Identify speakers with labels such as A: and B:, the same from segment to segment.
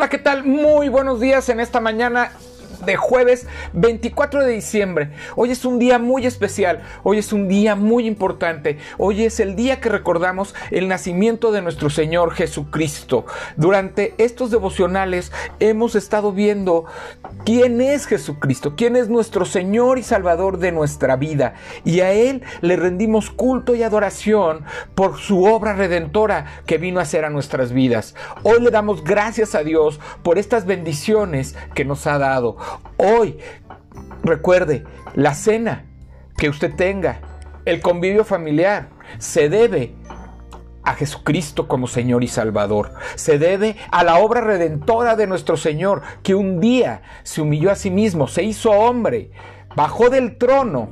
A: Hola, ¿qué tal? Muy buenos días en esta mañana de jueves 24 de diciembre. Hoy es un día muy especial, hoy es un día muy importante, hoy es el día que recordamos el nacimiento de nuestro Señor Jesucristo. Durante estos devocionales hemos estado viendo quién es Jesucristo, quién es nuestro Señor y Salvador de nuestra vida. Y a Él le rendimos culto y adoración por su obra redentora que vino a hacer a nuestras vidas. Hoy le damos gracias a Dios por estas bendiciones que nos ha dado. Hoy, recuerde, la cena que usted tenga, el convivio familiar, se debe a Jesucristo como Señor y Salvador. Se debe a la obra redentora de nuestro Señor, que un día se humilló a sí mismo, se hizo hombre, bajó del trono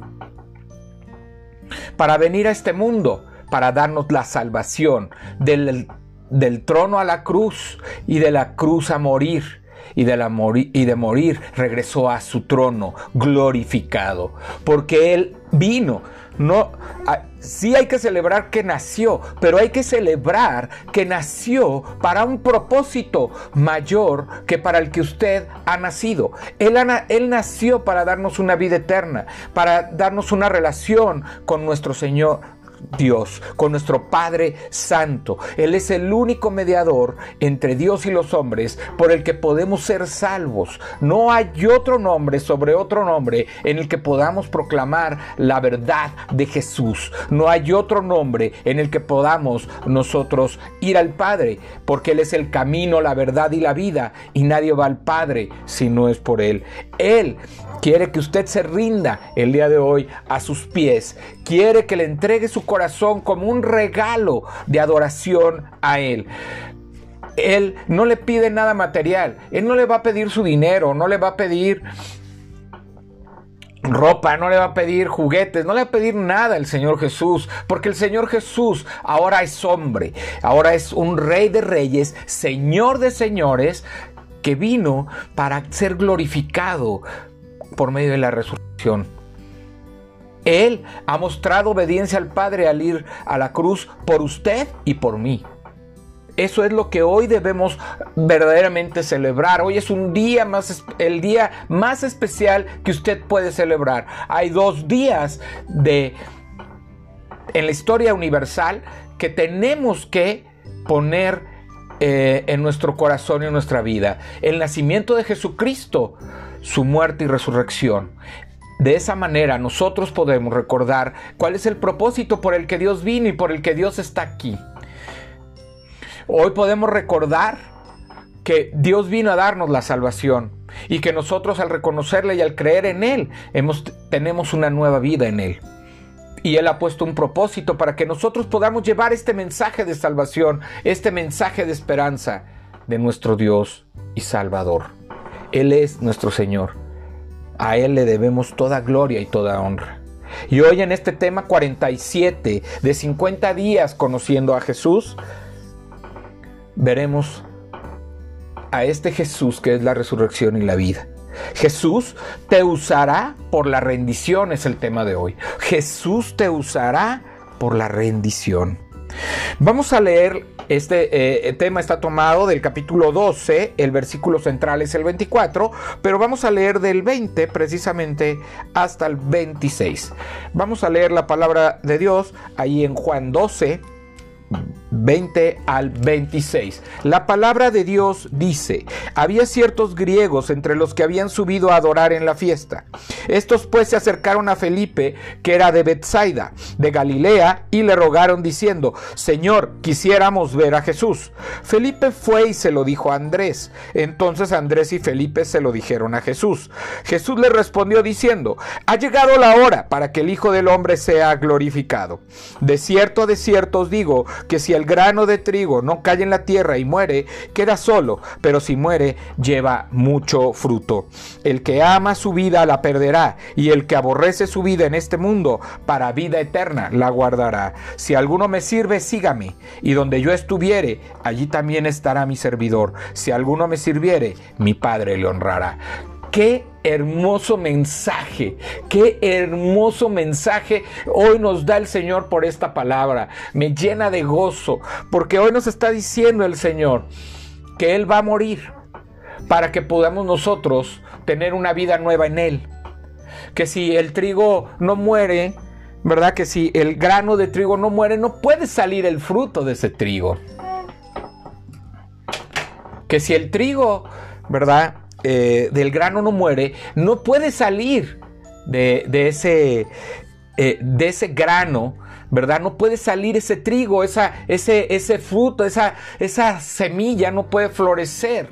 A: para venir a este mundo, para darnos la salvación del, del trono a la cruz y de la cruz a morir y de, la y de morir regresó a su trono glorificado, porque Él vino. No, sí hay que celebrar que nació, pero hay que celebrar que nació para un propósito mayor que para el que usted ha nacido. Él, él nació para darnos una vida eterna, para darnos una relación con nuestro Señor, Dios, con nuestro Padre Santo. Él es el único mediador entre Dios y los hombres por el que podemos ser salvos. No hay otro nombre sobre otro nombre en el que podamos proclamar la verdad de Jesús. No hay otro nombre en el que podamos nosotros ir al Padre, porque Él es el camino, la verdad y la vida, y nadie va al Padre si no es por Él. Él quiere que usted se rinda el día de hoy a sus pies, quiere que le entregue su corazón como un regalo de adoración a Él. Él no le pide nada material, Él no le va a pedir su dinero, no le va a pedir ropa, no le va a pedir juguetes, no le va a pedir nada el Señor Jesús, porque el Señor Jesús ahora es hombre, ahora es un rey de reyes, Señor de señores, que vino para ser glorificado por medio de la resurrección. Él ha mostrado obediencia al Padre al ir a la cruz por usted y por mí. Eso es lo que hoy debemos verdaderamente celebrar. Hoy es un día más, el día más especial que usted puede celebrar. Hay dos días de, en la historia universal que tenemos que poner eh, en nuestro corazón y en nuestra vida. El nacimiento de Jesucristo, su muerte y resurrección. De esa manera nosotros podemos recordar cuál es el propósito por el que Dios vino y por el que Dios está aquí. Hoy podemos recordar que Dios vino a darnos la salvación y que nosotros al reconocerle y al creer en Él hemos, tenemos una nueva vida en Él. Y Él ha puesto un propósito para que nosotros podamos llevar este mensaje de salvación, este mensaje de esperanza de nuestro Dios y Salvador. Él es nuestro Señor. A Él le debemos toda gloria y toda honra. Y hoy en este tema 47 de 50 días conociendo a Jesús, veremos a este Jesús que es la resurrección y la vida. Jesús te usará por la rendición, es el tema de hoy. Jesús te usará por la rendición. Vamos a leer, este eh, tema está tomado del capítulo 12, el versículo central es el 24, pero vamos a leer del 20 precisamente hasta el 26. Vamos a leer la palabra de Dios ahí en Juan 12 20 al 26. La palabra de Dios dice, había ciertos griegos entre los que habían subido a adorar en la fiesta. Estos pues se acercaron a Felipe, que era de Bethsaida, de Galilea, y le rogaron diciendo, Señor, quisiéramos ver a Jesús. Felipe fue y se lo dijo a Andrés. Entonces Andrés y Felipe se lo dijeron a Jesús. Jesús le respondió diciendo, ha llegado la hora para que el Hijo del Hombre sea glorificado. De cierto, de cierto os digo, que si el grano de trigo no cae en la tierra y muere, queda solo, pero si muere, lleva mucho fruto. El que ama su vida la perderá, y el que aborrece su vida en este mundo, para vida eterna la guardará. Si alguno me sirve, sígame, y donde yo estuviere, allí también estará mi servidor. Si alguno me sirviere, mi Padre le honrará. Qué hermoso mensaje, qué hermoso mensaje hoy nos da el Señor por esta palabra. Me llena de gozo, porque hoy nos está diciendo el Señor que Él va a morir, para que podamos nosotros tener una vida nueva en Él. Que si el trigo no muere, ¿verdad? Que si el grano de trigo no muere, no puede salir el fruto de ese trigo. Que si el trigo, ¿verdad? Eh, del grano no muere, no puede salir de, ese, eh, de ese grano, ¿verdad? No puede salir ese trigo, esa, ese, ese fruto, esa, esa semilla no puede florecer.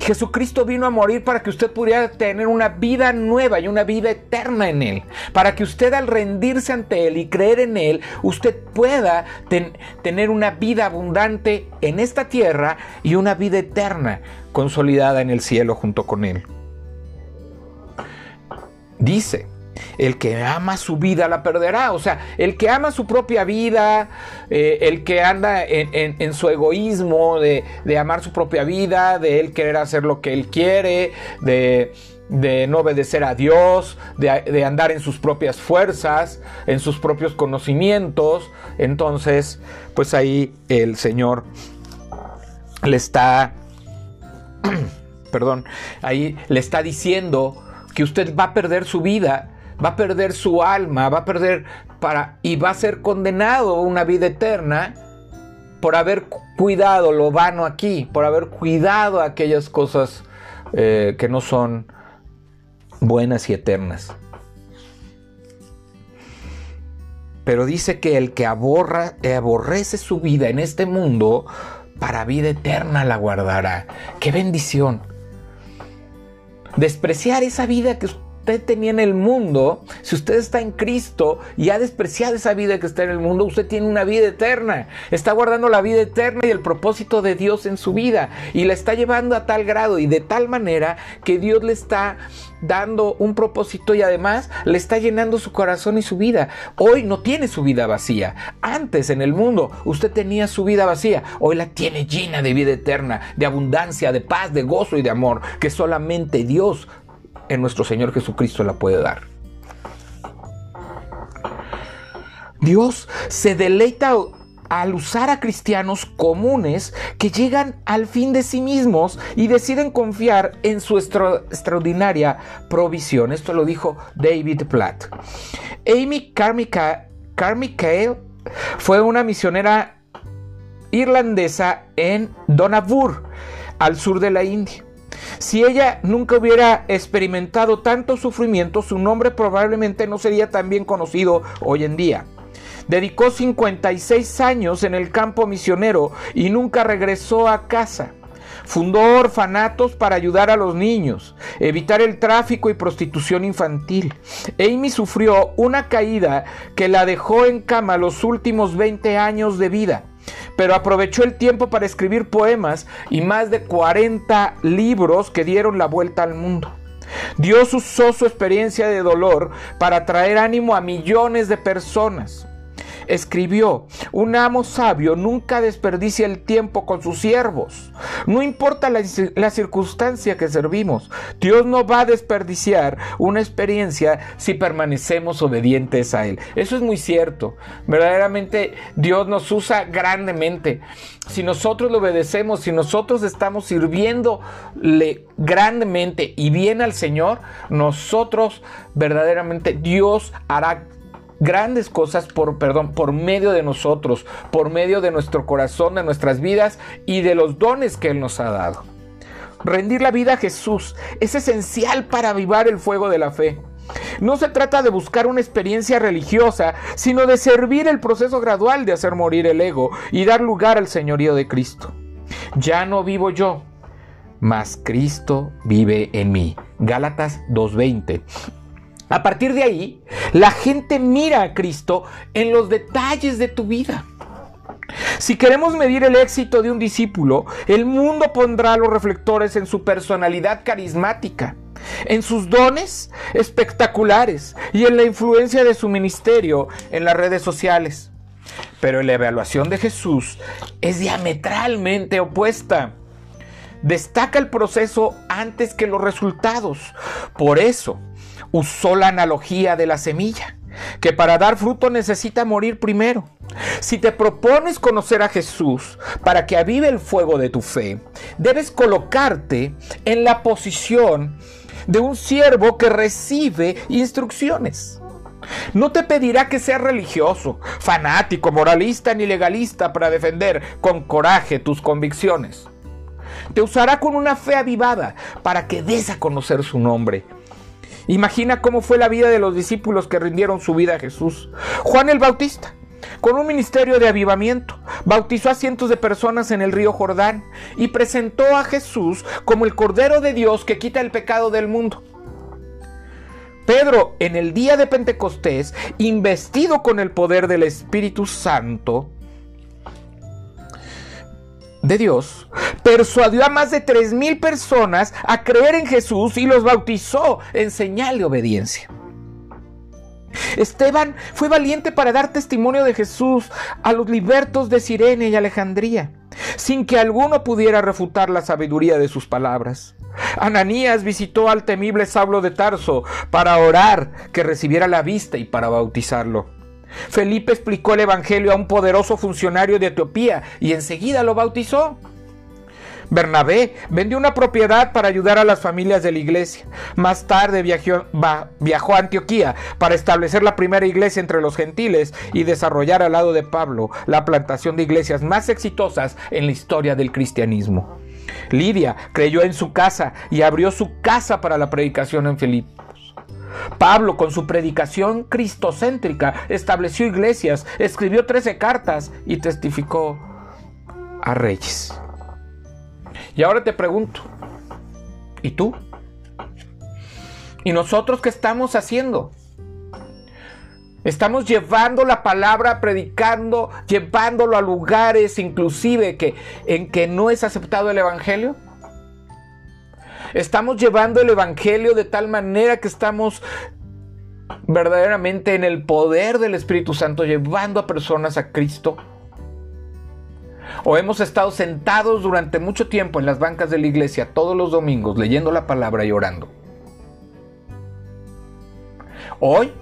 A: Jesucristo vino a morir para que usted pudiera tener una vida nueva y una vida eterna en Él. Para que usted al rendirse ante Él y creer en Él, usted pueda tener una vida abundante en esta tierra y una vida eterna consolidada en el cielo junto con Él. Dice, el que ama su vida la perderá. O sea, el que ama su propia vida, eh, el que anda en, su egoísmo de, amar su propia vida, de él querer hacer lo que él quiere, de, no obedecer a Dios, de, de, andar en sus propias fuerzas, en sus propios conocimientos. Entonces, pues ahí el Señor le está, perdón, ahí le está diciendo que usted va a perder su vida va a perder su alma, va a perder para y va a ser condenado a una vida eterna por haber cuidado lo vano aquí, por haber cuidado aquellas cosas eh, que no son buenas y eternas. Pero dice que el que aborra, aborrece su vida en este mundo, para vida eterna la guardará. ¡Qué bendición! Despreciar esa vida que usted tenía en el mundo, si usted está en Cristo y ha despreciado esa vida que está en el mundo, usted tiene una vida eterna. Está guardando la vida eterna y el propósito de Dios en su vida. Y la está llevando a tal grado y de tal manera que Dios le está dando un propósito y además le está llenando su corazón y su vida. Hoy no tiene su vida vacía. Antes en el mundo usted tenía su vida vacía. Hoy la tiene llena de vida eterna, de abundancia, de paz, de gozo y de amor que solamente Dios en nuestro Señor Jesucristo la puede dar. Dios se deleita al usar a cristianos comunes que llegan al fin de sí mismos y deciden confiar en su extraordinaria provisión. Esto lo dijo David Platt. Amy Carmichael fue una misionera irlandesa en Donavur, al sur de la India. Si ella nunca hubiera experimentado tanto sufrimiento, su nombre probablemente no sería tan bien conocido hoy en día. Dedicó 56 años en el campo misionero y nunca regresó a casa. Fundó orfanatos para ayudar a los niños, evitar el tráfico y prostitución infantil. Amy sufrió una caída que la dejó en cama los últimos 20 años de vida pero aprovechó el tiempo para escribir poemas y más de 40 libros que dieron la vuelta al mundo. Dios usó su experiencia de dolor para traer ánimo a millones de personas escribió, un amo sabio nunca desperdicia el tiempo con sus siervos. No importa la, la, circunstancia que servimos, Dios no va a desperdiciar una experiencia si permanecemos obedientes a Él. Eso es muy cierto. Verdaderamente Dios nos usa grandemente. Si nosotros le obedecemos, si nosotros estamos sirviéndole grandemente y bien al Señor, nosotros verdaderamente Dios hará grandes cosas por, perdón, por medio de nosotros, por medio de nuestro corazón, de nuestras vidas y de los dones que Él nos ha dado. Rendir la vida a Jesús es esencial para avivar el fuego de la fe. No se trata de buscar una experiencia religiosa, sino de servir el proceso gradual de hacer morir el ego y dar lugar al señorío de Cristo. Ya no vivo yo, mas Cristo vive en mí. Gálatas 2.20. A partir de ahí, la gente mira a Cristo en los detalles de tu vida. Si queremos medir el éxito de un discípulo, el mundo pondrá los reflectores en su personalidad carismática, en sus dones espectaculares y en la influencia de su ministerio en las redes sociales. Pero la evaluación de Jesús es diametralmente opuesta. Destaca el proceso antes que los resultados. Por eso, usó la analogía de la semilla. que para dar fruto necesita morir primero. Si te propones conocer a Jesús para que avive el fuego de tu fe, debes colocarte en la posición de un siervo que recibe instrucciones. No te pedirá que seas religioso, fanático, moralista ni legalista para defender con coraje tus convicciones. Te usará con una fe avivada para que des a conocer su nombre. Imagina cómo fue la vida de los discípulos que rindieron su vida a Jesús. Juan el Bautista, con un ministerio de avivamiento, bautizó a cientos de personas en el río Jordán y presentó a Jesús como el Cordero de Dios que quita el pecado del mundo. Pedro, en el día de Pentecostés, investido con el poder del Espíritu Santo, de Dios, persuadió a más de tres mil personas a creer en Jesús y los bautizó en señal de obediencia. Esteban fue valiente para dar testimonio de Jesús a los libertos de Sirene y Alejandría, sin que alguno pudiera refutar la sabiduría de sus palabras. Ananías visitó al temible Saulo de Tarso para orar que recibiera la vista y para bautizarlo. Felipe explicó el Evangelio a un poderoso funcionario de Etiopía y enseguida lo bautizó. Bernabé vendió una propiedad para ayudar a las familias de la iglesia. Más tarde viajó, a Antioquía para establecer la primera iglesia entre los gentiles y desarrollar al lado de Pablo la plantación de iglesias más exitosas en la historia del cristianismo. Lidia creyó en su casa y abrió su casa para la predicación en Felipe. Pablo, con su predicación cristocéntrica, estableció iglesias, escribió trece cartas y testificó a reyes. Y ahora te pregunto, ¿y tú? ¿Y nosotros qué estamos haciendo? Estamos llevando la palabra, predicando, llevándolo a lugares inclusive que, en que no es aceptado el Evangelio. Estamos llevando el Evangelio de tal manera que estamos verdaderamente en el poder del Espíritu Santo, llevando a personas a Cristo. O hemos estado sentados durante mucho tiempo en las bancas de la iglesia todos los domingos leyendo la palabra y orando. Hoy,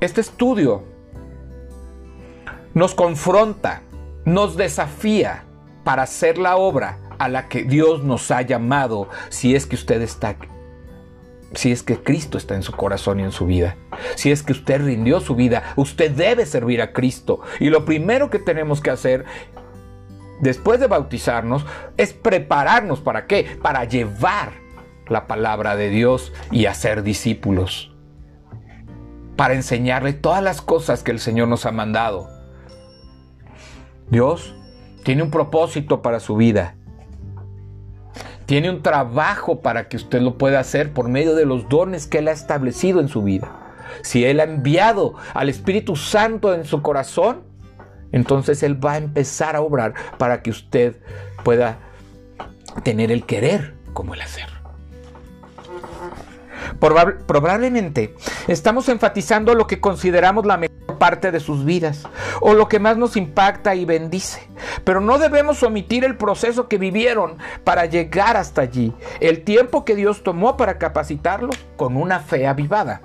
A: este estudio nos confronta, nos desafía para hacer la obra a la que Dios nos ha llamado si es que usted está si es que Cristo está en su corazón y en su vida. Si es que usted rindió su vida, usted debe servir a Cristo. Y lo primero que tenemos que hacer después de bautizarnos es prepararnos para qué? Para llevar la palabra de Dios y hacer discípulos. Para enseñarle todas las cosas que el Señor nos ha mandado. Dios tiene un propósito para su vida tiene un trabajo para que usted lo pueda hacer por medio de los dones que Él ha establecido en su vida. Si Él ha enviado al Espíritu Santo en su corazón, entonces Él va a empezar a obrar para que usted pueda tener el querer como el hacer. probablemente estamos enfatizando lo que consideramos la mejor parte de sus vidas o lo que más nos impacta y bendice. Pero no debemos omitir el proceso que vivieron para llegar hasta allí, el tiempo que Dios tomó para capacitarlos con una fe avivada.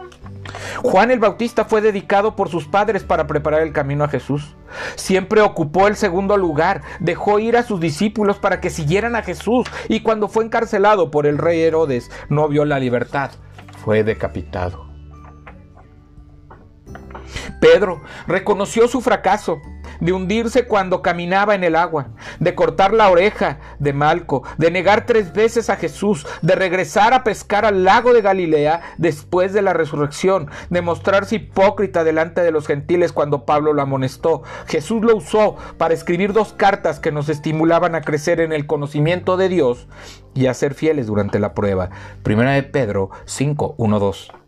A: Juan el Bautista fue dedicado por sus padres para preparar el camino a Jesús. Siempre ocupó el segundo lugar, dejó ir a sus discípulos para que siguieran a Jesús y cuando fue encarcelado por el rey Herodes no vio la libertad, fue decapitado. Pedro reconoció su fracaso de hundirse cuando caminaba en el agua, de cortar la oreja de Malco, de negar tres veces a Jesús, de regresar a pescar al lago de Galilea después de la resurrección, de mostrarse hipócrita delante de los gentiles cuando Pablo lo amonestó. Jesús lo usó para escribir dos cartas que nos estimulaban a crecer en el conocimiento de Dios y a ser fieles durante la prueba. Primera de Pedro 5, 1, 2.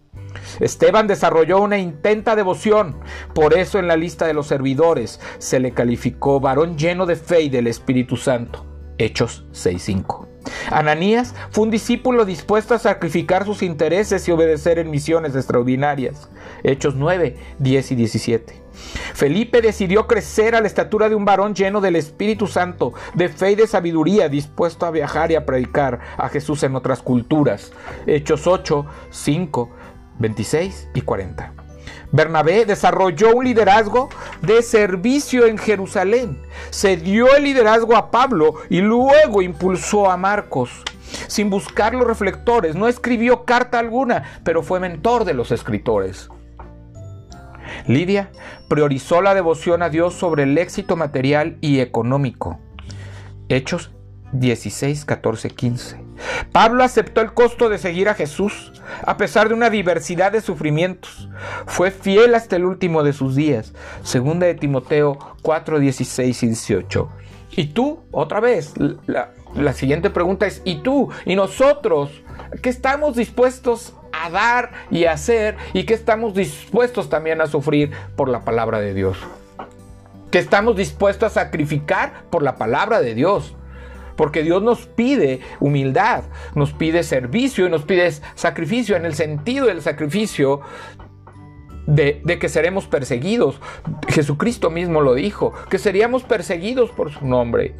A: Esteban desarrolló una intenta devoción, por eso en la lista de los servidores se le calificó varón lleno de fe y del Espíritu Santo. Hechos 6.5. Ananías fue un discípulo dispuesto a sacrificar sus intereses y obedecer en misiones extraordinarias. Hechos 9, 10 y 17. Felipe decidió crecer a la estatura de un varón lleno del Espíritu Santo, de fe y de sabiduría, dispuesto a viajar y a predicar a Jesús en otras culturas. Hechos 8, 5 26 y 40. Bernabé desarrolló un liderazgo de servicio en Jerusalén. Se dio el liderazgo a Pablo y luego impulsó a Marcos. Sin buscar los reflectores, no escribió carta alguna, pero fue mentor de los escritores. Lidia priorizó la devoción a Dios sobre el éxito material y económico. Hechos 16, 14, 15. Pablo aceptó el costo de seguir a Jesús, a pesar de una diversidad de sufrimientos. Fue fiel hasta el último de sus días. Segunda de Timoteo 4, 16 y 18. Y tú, otra vez, la, la siguiente pregunta es, ¿y tú? ¿Y nosotros? ¿Qué estamos dispuestos a dar y a hacer? ¿Y qué estamos dispuestos también a sufrir por la palabra de Dios? ¿Qué estamos dispuestos a sacrificar por la palabra de Dios? Porque Dios nos pide humildad, nos pide servicio y nos pide sacrificio en el sentido del sacrificio de, de, que seremos perseguidos. Jesucristo mismo lo dijo, que seríamos perseguidos por su nombre.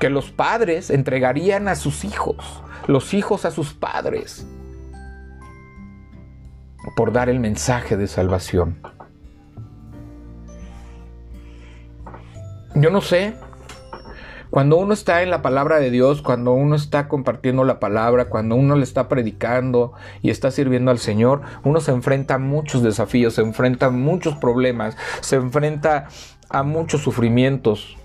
A: Que los padres entregarían a sus hijos, los hijos a sus padres, por dar el mensaje de salvación. Yo no sé, cuando uno está en la palabra de Dios, cuando uno está compartiendo la palabra, cuando uno le está predicando y está sirviendo al Señor, uno se enfrenta a muchos desafíos, se enfrenta a muchos problemas, se enfrenta a muchos sufrimientos.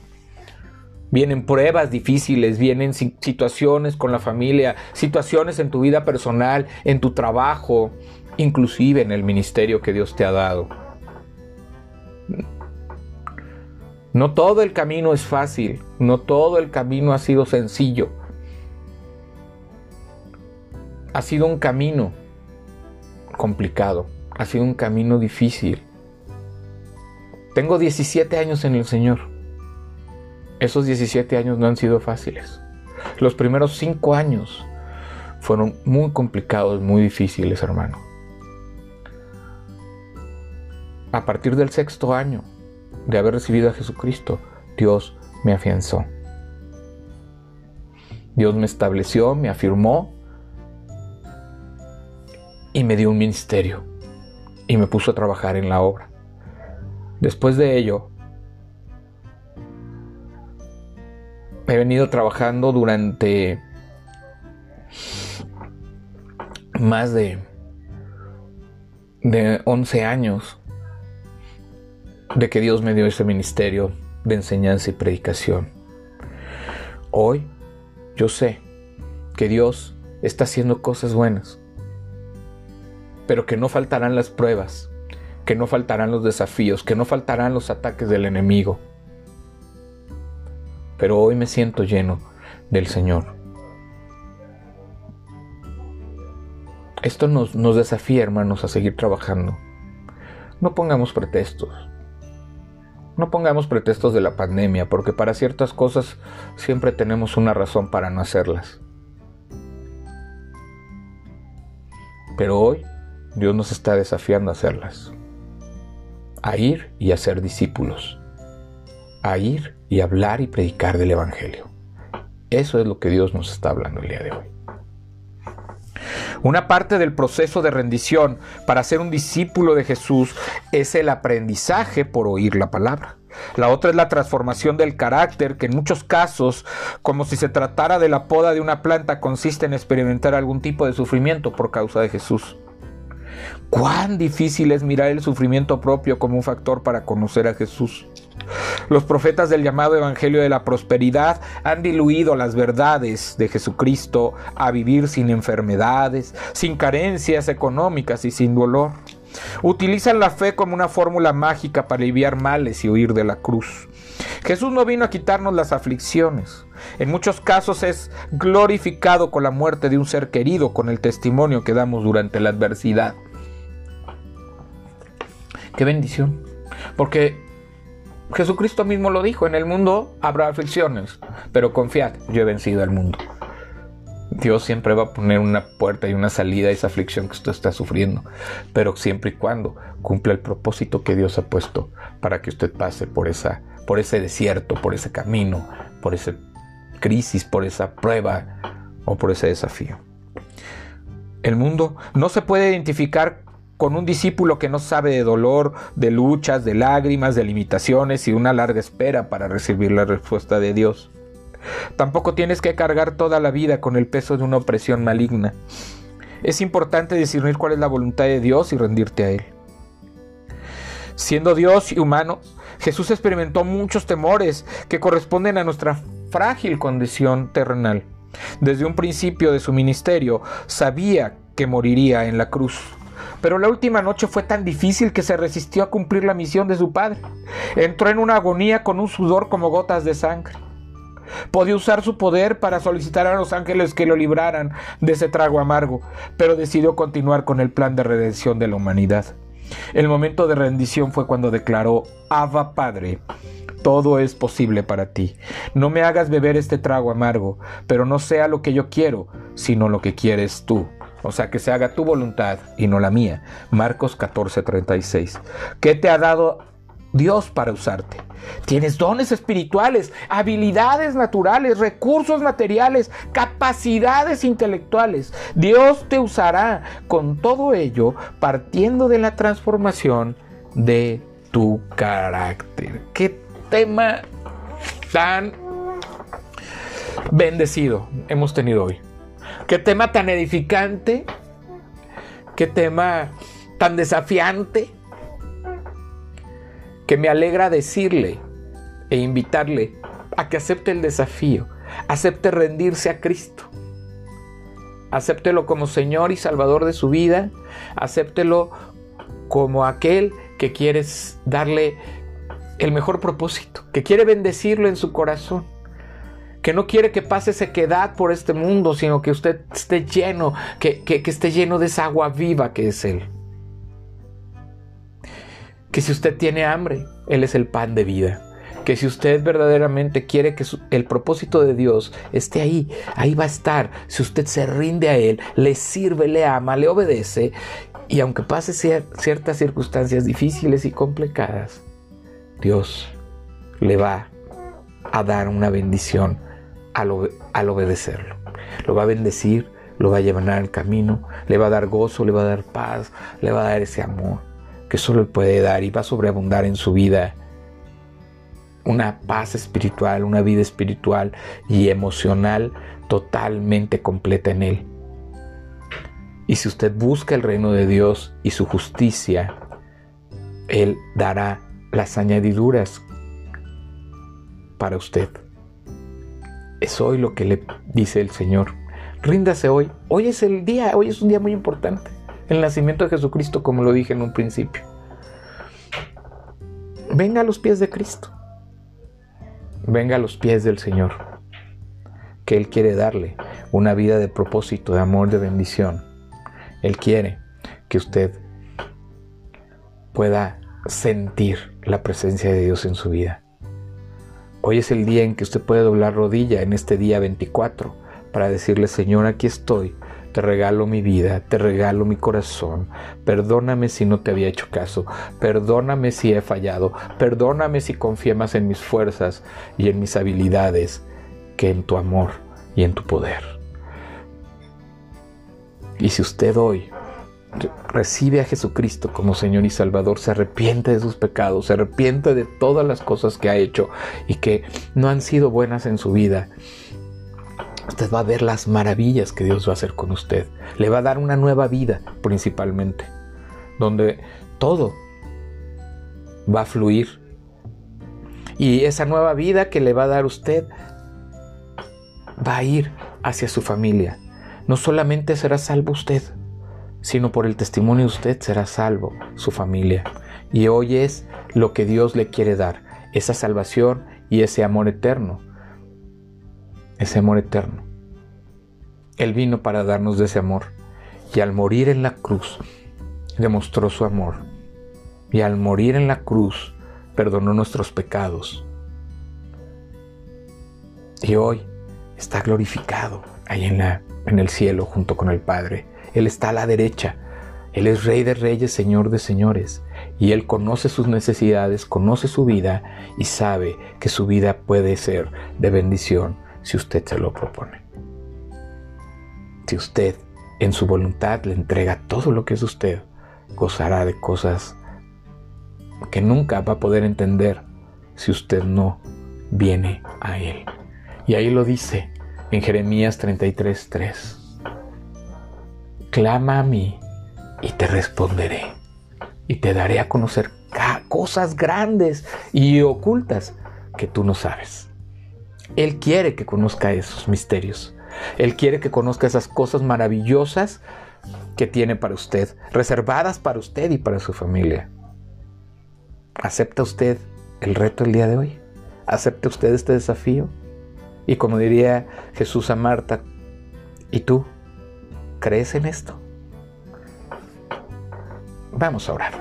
A: Vienen pruebas difíciles, vienen situaciones con la familia, situaciones en tu vida personal, en tu trabajo, inclusive en el ministerio que Dios te ha dado. No todo el camino es fácil, no todo el camino ha sido sencillo. Ha sido un camino complicado, ha sido un camino difícil. Tengo 17 años en el Señor. Esos 17 años no han sido fáciles. Los primeros 5 años fueron muy complicados, muy difíciles, hermano. A partir del sexto año de haber recibido a Jesucristo, Dios me afianzó. Dios me estableció, me afirmó y me dio un ministerio y me puso a trabajar en la obra. Después de ello, he venido trabajando durante más de, de 11 años de que Dios me dio ese ministerio de enseñanza y predicación. Hoy yo sé que Dios está haciendo cosas buenas, pero que no faltarán las pruebas, que no faltarán los desafíos, que no faltarán los ataques del enemigo. Pero hoy me siento lleno del Señor. Esto nos, nos desafía, hermanos, a seguir trabajando. No pongamos pretextos. No pongamos pretextos de la pandemia, porque para ciertas cosas siempre tenemos una razón para no hacerlas. Pero hoy Dios nos está desafiando a hacerlas. A ir y a ser discípulos. A ir y hablar y predicar del Evangelio. Eso es lo que Dios nos está hablando el día de hoy. Una parte del proceso de rendición para ser un discípulo de Jesús es el aprendizaje por oír la palabra. La otra es la transformación del carácter, que en muchos casos, como si se tratara de la poda de una planta, consiste en experimentar algún tipo de sufrimiento por causa de Jesús. Cuán difícil es mirar el sufrimiento propio como un factor para conocer a Jesús. Los profetas del llamado Evangelio de la Prosperidad han diluido las verdades de Jesucristo a vivir sin enfermedades, sin carencias económicas y sin dolor. Utilizan la fe como una fórmula mágica para aliviar males y huir de la cruz. Jesús no vino a quitarnos las aflicciones. En muchos casos es glorificado con la muerte de un ser querido, con el testimonio que damos durante la adversidad. Qué bendición. Porque Jesucristo mismo lo dijo, en el mundo habrá aflicciones, pero confiad, yo he vencido al mundo. Dios siempre va a poner una puerta y una salida a esa aflicción que usted está sufriendo, pero siempre y cuando cumpla el propósito que Dios ha puesto para que usted pase por, esa, por ese desierto, por ese camino, por esa crisis, por esa prueba o por ese desafío. El mundo no se puede identificar con un discípulo que no sabe de dolor, de luchas, de lágrimas, de limitaciones y una larga espera para recibir la respuesta de Dios. Tampoco tienes que cargar toda la vida con el peso de una opresión maligna. Es importante discernir cuál es la voluntad de Dios y rendirte a Él. Siendo Dios y humano, Jesús experimentó muchos temores que corresponden a nuestra frágil condición terrenal. Desde un principio de su ministerio sabía que moriría en la cruz. Pero la última noche fue tan difícil que se resistió a cumplir la misión de su padre. Entró en una agonía con un sudor como gotas de sangre. Podía usar su poder para solicitar a los ángeles que lo libraran de ese trago amargo, pero decidió continuar con el plan de redención de la humanidad. El momento de rendición fue cuando declaró, Abba Padre, todo es posible para ti. No me hagas beber este trago amargo, pero no sea lo que yo quiero, sino lo que quieres tú. O sea, que se haga tu voluntad y no la mía. Marcos 14:36. ¿Qué te ha dado Dios para usarte. Tienes dones espirituales, habilidades naturales, recursos materiales, capacidades intelectuales. Dios te usará con todo ello partiendo de la transformación de tu carácter. Qué tema tan bendecido hemos tenido hoy. Qué tema tan edificante. Qué tema tan desafiante que me alegra decirle e invitarle a que acepte el desafío, acepte rendirse a Cristo. Acéptelo como Señor y Salvador de su vida, acéptelo como aquel que quiere darle el mejor propósito, que quiere bendecirlo en su corazón, que no quiere que pase sequedad por este mundo, sino que usted esté lleno, que, que esté lleno de esa agua viva que es Él que si usted tiene hambre, Él es el pan de vida. Que si usted verdaderamente quiere que el propósito de Dios esté ahí, ahí va a estar. Si usted se rinde a Él, le sirve, le ama, le obedece, y aunque pase ciertas circunstancias difíciles y complicadas, Dios le va a dar una bendición al, obedecerlo. Lo va a bendecir, lo va a llevar al camino, le va a dar gozo, le va a dar paz, le va a dar ese amor que solo Él puede dar y va a sobreabundar en su vida una paz espiritual, una vida espiritual y emocional totalmente completa en Él. Y si usted busca el reino de Dios y su justicia, Él dará las añadiduras para usted. Es hoy lo que le dice el Señor. Ríndase hoy. Hoy es el día, hoy es un día muy importante el nacimiento de Jesucristo, como lo dije en un principio. Venga a los pies de Cristo. Venga a los pies del Señor, que Él quiere darle una vida de propósito, de amor, de bendición. Él quiere que usted pueda sentir la presencia de Dios en su vida. Hoy es el día en que usted puede doblar rodilla en este día 24 para decirle, Señor, aquí estoy te regalo mi vida, te regalo mi corazón. Perdóname si no te había hecho caso. Perdóname si he fallado. Perdóname si confío más en mis fuerzas y en mis habilidades que en tu amor y en tu poder. Y si usted hoy recibe a Jesucristo como Señor y Salvador, se arrepiente de sus pecados, se arrepiente de todas las cosas que ha hecho y que no han sido buenas en su vida, usted va a ver las maravillas que Dios va a hacer con usted. Le va a dar una nueva vida principalmente, donde todo va a fluir. Y esa nueva vida que le va a dar usted va a ir hacia su familia. No solamente será salvo usted, sino por el testimonio de usted será salvo su familia. Y hoy es lo que Dios le quiere dar, esa salvación y ese amor eterno ese amor eterno. Él vino para darnos de ese amor y al morir en la cruz demostró su amor y al morir en la cruz perdonó nuestros pecados. Y hoy está glorificado ahí en, la, en el cielo junto con el Padre. Él está a la derecha. Él es Rey de Reyes, Señor de Señores. Y Él conoce sus necesidades, conoce su vida y sabe que su vida puede ser de bendición si usted se lo propone. Si usted en su voluntad le entrega todo lo que es usted, gozará de cosas que nunca va a poder entender si usted no viene a Él. Y ahí lo dice en Jeremías 33:3. Clama a mí y te responderé y te daré a conocer cosas grandes y ocultas que tú no sabes. Él quiere que conozca esos misterios. Él quiere que conozca esas cosas maravillosas que tiene para usted, reservadas para usted y para su familia. ¿Acepta usted el reto el día de hoy? ¿Acepta usted este desafío? Y como diría Jesús a Marta, ¿y tú crees en esto? Vamos a orar.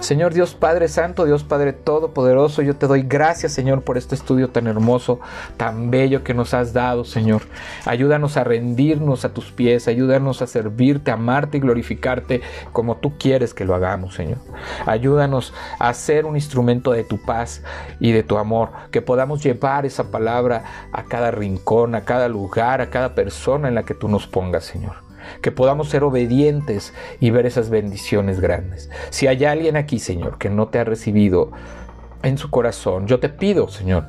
A: Señor Dios Padre Santo, Dios Padre Todopoderoso, yo te doy gracias, Señor, por este estudio tan hermoso, tan bello que nos has dado, Señor. Ayúdanos a rendirnos a tus pies, ayúdanos a servirte, amarte y glorificarte como tú quieres que lo hagamos, Señor. Ayúdanos a ser un instrumento de tu paz y de tu amor, que podamos llevar esa palabra a cada rincón, a cada lugar, a cada persona en la que tú nos pongas, Señor que podamos ser obedientes y ver esas bendiciones grandes. Si hay alguien aquí, Señor, que no te ha recibido en su corazón, yo te pido, Señor,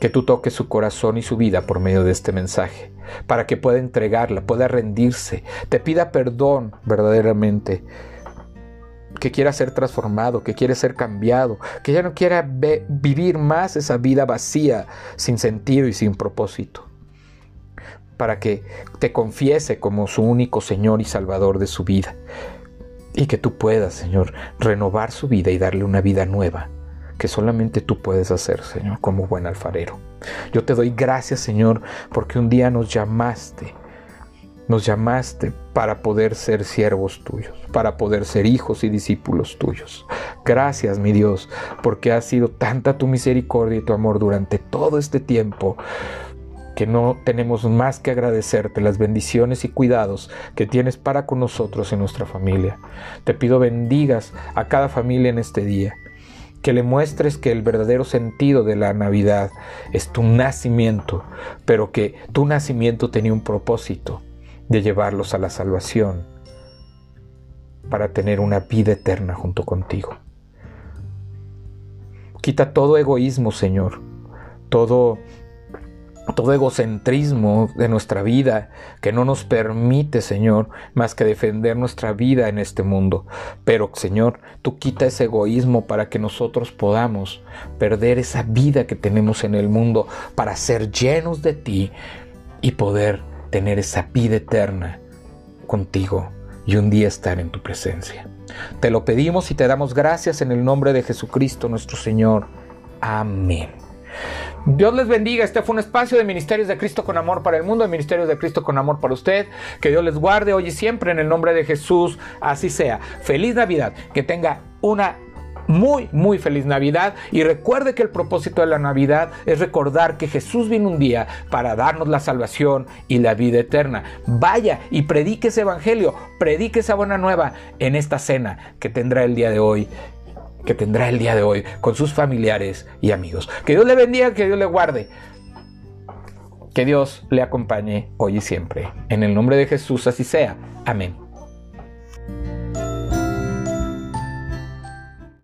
A: que tú toques su corazón y su vida por medio de este mensaje, para que pueda entregarla, pueda rendirse, te pida perdón verdaderamente, que quiera ser transformado, que quiere ser cambiado, que ya no quiera vivir más esa vida vacía, sin sentido y sin propósito para que te confiese como su único Señor y Salvador de su vida. Y que tú puedas, Señor, renovar su vida y darle una vida nueva, que solamente tú puedes hacer, Señor, como buen alfarero. Yo te doy gracias, Señor, porque un día nos llamaste, nos llamaste para poder ser siervos tuyos, para poder ser hijos y discípulos tuyos. Gracias, mi Dios, porque ha sido tanta tu misericordia y tu amor durante todo este tiempo que no tenemos más que agradecerte las bendiciones y cuidados que tienes para con nosotros en nuestra familia. Te pido bendigas a cada familia en este día, que le muestres que el verdadero sentido de la Navidad es tu nacimiento, pero que tu nacimiento tenía un propósito de llevarlos a la salvación para tener una vida eterna junto contigo. Quita todo egoísmo, Señor, todo todo egocentrismo de nuestra vida que no nos permite, Señor, más que defender nuestra vida en este mundo. Pero, Señor, tú quita ese egoísmo para que nosotros podamos perder esa vida que tenemos en el mundo para ser llenos de ti y poder tener esa vida eterna contigo y un día estar en tu presencia. Te lo pedimos y te damos gracias en el nombre de Jesucristo nuestro Señor. Amén. Dios les bendiga. Este fue un espacio de Ministerios de Cristo con Amor para el mundo, de Ministerios de Cristo con Amor para usted. Que Dios les guarde hoy y siempre en el nombre de Jesús. Así sea. Feliz Navidad. Que tenga una muy, muy feliz Navidad y recuerde que el propósito de la Navidad es recordar que Jesús vino un día para darnos la salvación y la vida eterna. Vaya y predique ese evangelio, predique esa buena nueva en esta cena que tendrá el día de hoy que tendrá el día de hoy con sus familiares y amigos. Que Dios le bendiga, que Dios le guarde. Que Dios le acompañe hoy y siempre. En el nombre de Jesús así sea. Amén.